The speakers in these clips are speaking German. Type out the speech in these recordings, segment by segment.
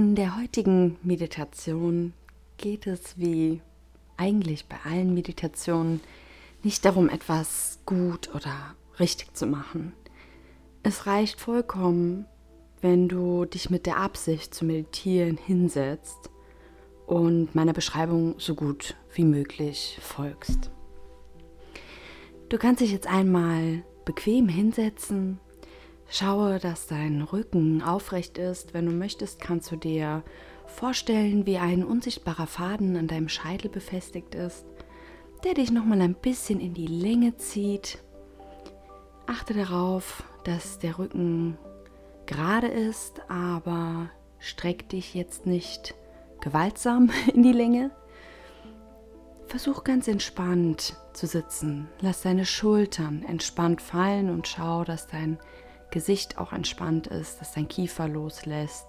In der heutigen Meditation geht es wie eigentlich bei allen Meditationen nicht darum, etwas gut oder richtig zu machen. Es reicht vollkommen, wenn du dich mit der Absicht zu meditieren hinsetzt und meiner Beschreibung so gut wie möglich folgst. Du kannst dich jetzt einmal bequem hinsetzen Schaue, dass dein Rücken aufrecht ist. Wenn du möchtest, kannst du dir vorstellen, wie ein unsichtbarer Faden an deinem Scheitel befestigt ist, der dich nochmal ein bisschen in die Länge zieht. Achte darauf, dass der Rücken gerade ist, aber streck dich jetzt nicht gewaltsam in die Länge. Versuch ganz entspannt zu sitzen. Lass deine Schultern entspannt fallen und schau, dass dein Gesicht auch entspannt ist, dass dein Kiefer loslässt.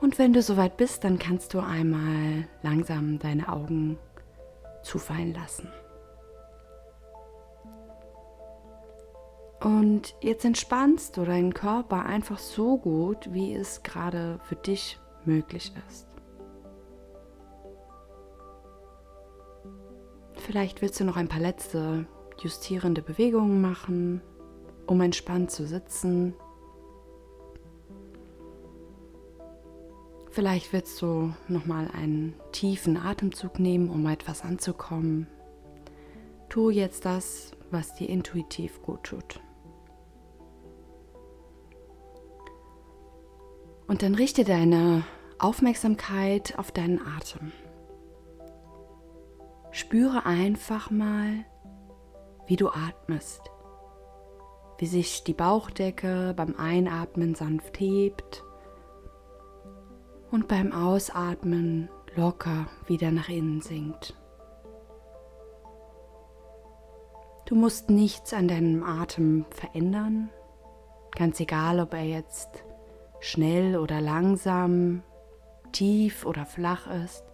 Und wenn du soweit bist, dann kannst du einmal langsam deine Augen zufallen lassen. Und jetzt entspannst du deinen Körper einfach so gut, wie es gerade für dich möglich ist. Vielleicht willst du noch ein paar letzte justierende Bewegungen machen um entspannt zu sitzen. Vielleicht willst du noch mal einen tiefen Atemzug nehmen, um etwas anzukommen. Tu jetzt das, was dir intuitiv gut tut. Und dann richte deine Aufmerksamkeit auf deinen Atem. Spüre einfach mal, wie du atmest wie sich die Bauchdecke beim Einatmen sanft hebt und beim Ausatmen locker wieder nach innen sinkt. Du musst nichts an deinem Atem verändern, ganz egal, ob er jetzt schnell oder langsam, tief oder flach ist.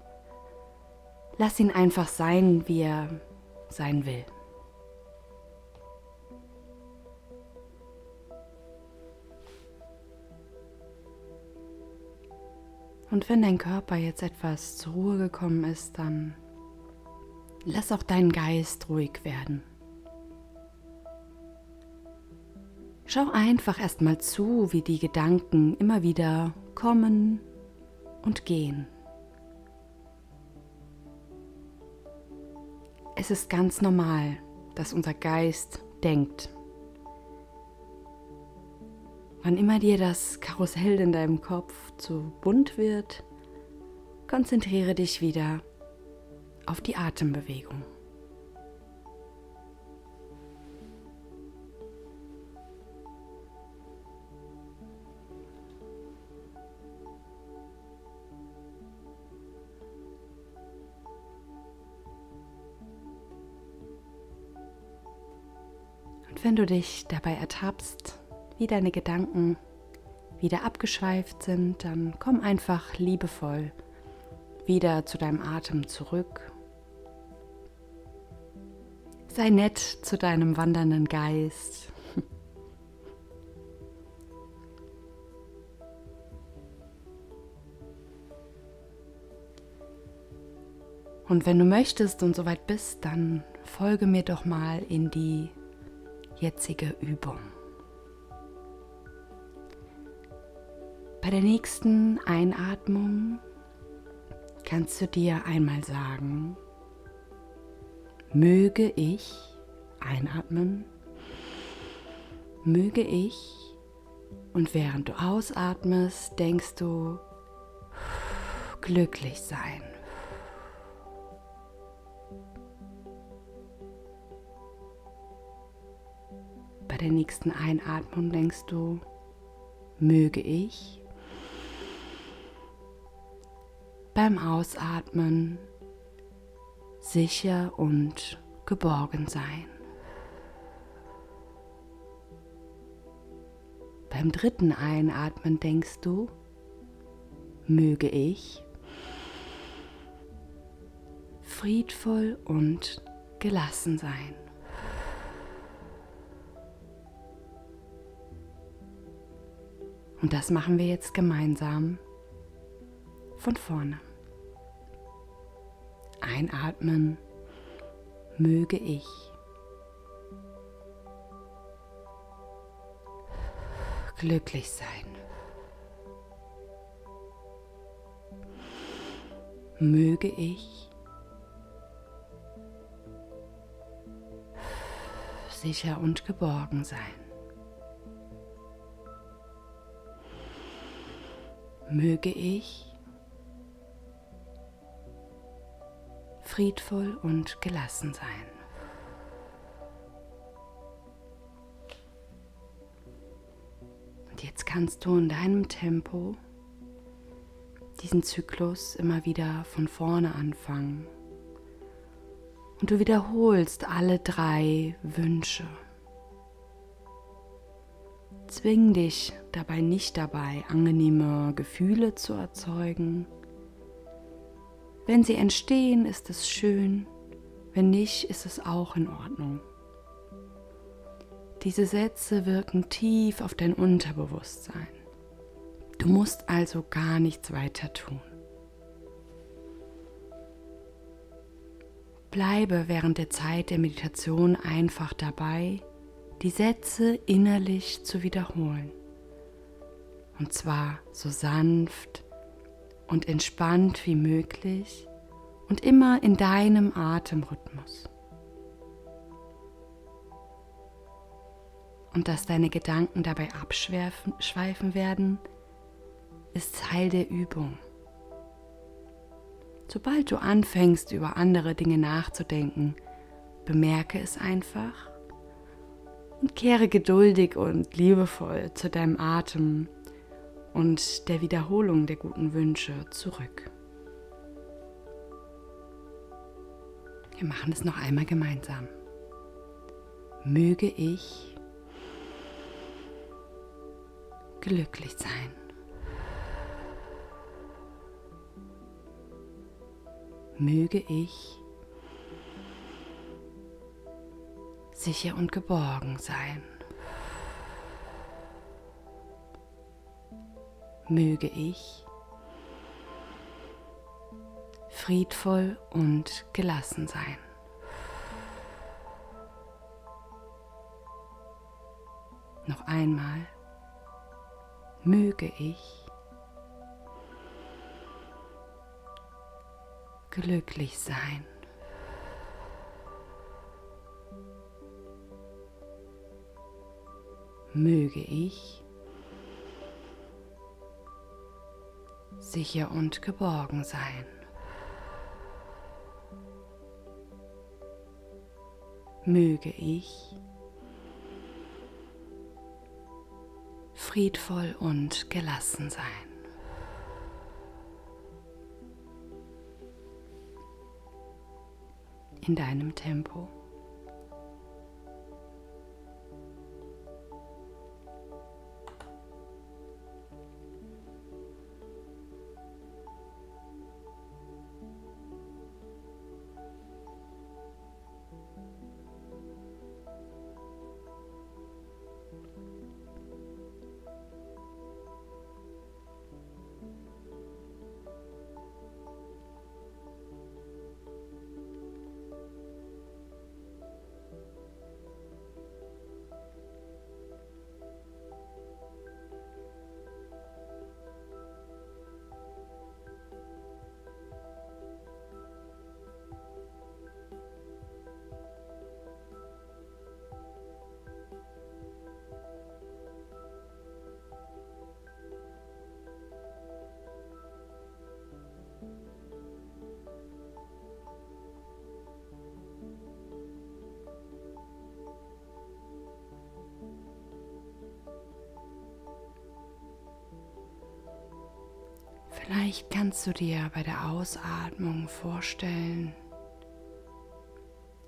Lass ihn einfach sein, wie er sein will. Und wenn dein Körper jetzt etwas zur Ruhe gekommen ist, dann lass auch deinen Geist ruhig werden. Schau einfach erstmal zu, wie die Gedanken immer wieder kommen und gehen. Es ist ganz normal, dass unser Geist denkt. Wann immer dir das Karussell in deinem Kopf zu bunt wird, konzentriere dich wieder auf die Atembewegung. Und wenn du dich dabei ertappst, wie deine Gedanken wieder abgeschweift sind, dann komm einfach liebevoll wieder zu deinem Atem zurück. Sei nett zu deinem wandernden Geist. Und wenn du möchtest und soweit bist, dann folge mir doch mal in die jetzige Übung. Bei der nächsten Einatmung kannst du dir einmal sagen, möge ich einatmen, möge ich und während du ausatmest, denkst du glücklich sein. Bei der nächsten Einatmung denkst du, möge ich. Beim Ausatmen sicher und geborgen sein. Beim dritten Einatmen denkst du, möge ich friedvoll und gelassen sein. Und das machen wir jetzt gemeinsam von vorne. Einatmen, möge ich. Glücklich sein. Möge ich sicher und geborgen sein. möge ich friedvoll und gelassen sein. Und jetzt kannst du in deinem Tempo diesen Zyklus immer wieder von vorne anfangen. Und du wiederholst alle drei Wünsche. Zwing dich dabei nicht dabei, angenehme Gefühle zu erzeugen. Wenn sie entstehen, ist es schön, wenn nicht, ist es auch in Ordnung. Diese Sätze wirken tief auf dein Unterbewusstsein. Du musst also gar nichts weiter tun. Bleibe während der Zeit der Meditation einfach dabei die Sätze innerlich zu wiederholen. Und zwar so sanft und entspannt wie möglich und immer in deinem Atemrhythmus. Und dass deine Gedanken dabei abschweifen werden, ist Teil der Übung. Sobald du anfängst, über andere Dinge nachzudenken, bemerke es einfach und kehre geduldig und liebevoll zu deinem Atem und der Wiederholung der guten Wünsche zurück. Wir machen es noch einmal gemeinsam. Möge ich glücklich sein. Möge ich sicher und geborgen sein. Möge ich friedvoll und gelassen sein. Noch einmal möge ich glücklich sein. möge ich sicher und geborgen sein. Möge ich friedvoll und gelassen sein. In deinem Tempo. Vielleicht kannst du dir bei der Ausatmung vorstellen,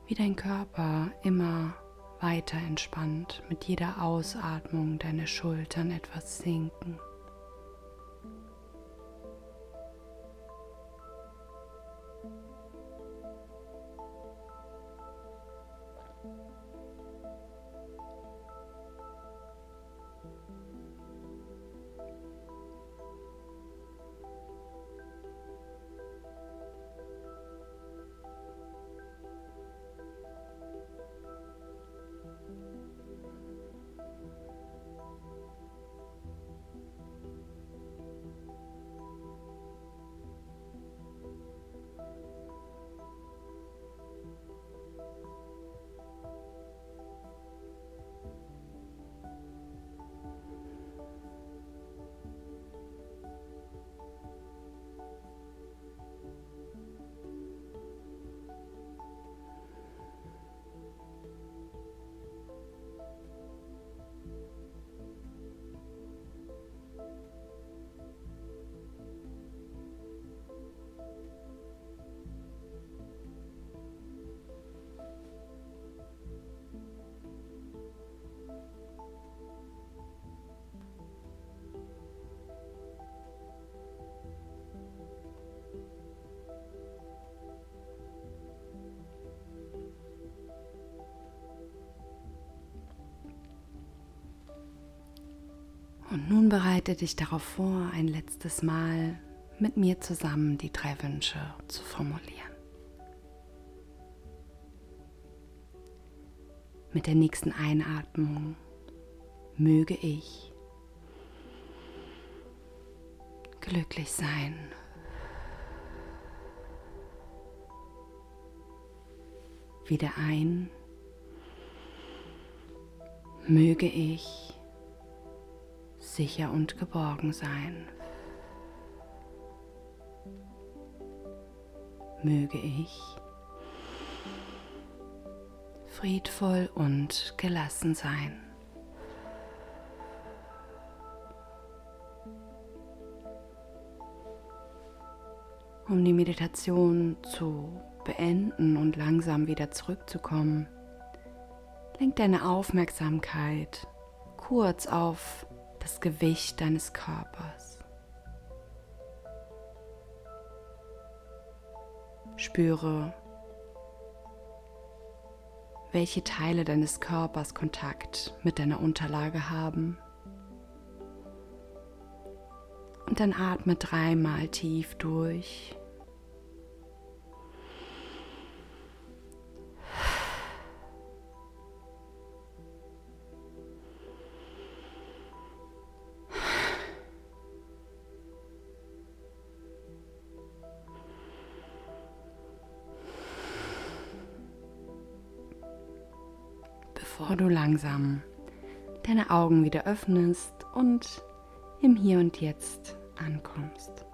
wie dein Körper immer weiter entspannt, mit jeder Ausatmung deine Schultern etwas sinken. Nun bereite dich darauf vor, ein letztes Mal mit mir zusammen die drei Wünsche zu formulieren. Mit der nächsten Einatmung möge ich glücklich sein. Wieder ein. Möge ich sicher und geborgen sein. Möge ich friedvoll und gelassen sein. Um die Meditation zu beenden und langsam wieder zurückzukommen, lenk deine Aufmerksamkeit kurz auf das Gewicht deines Körpers. Spüre, welche Teile deines Körpers Kontakt mit deiner Unterlage haben. Und dann atme dreimal tief durch. Bevor du langsam deine Augen wieder öffnest und im Hier und Jetzt ankommst.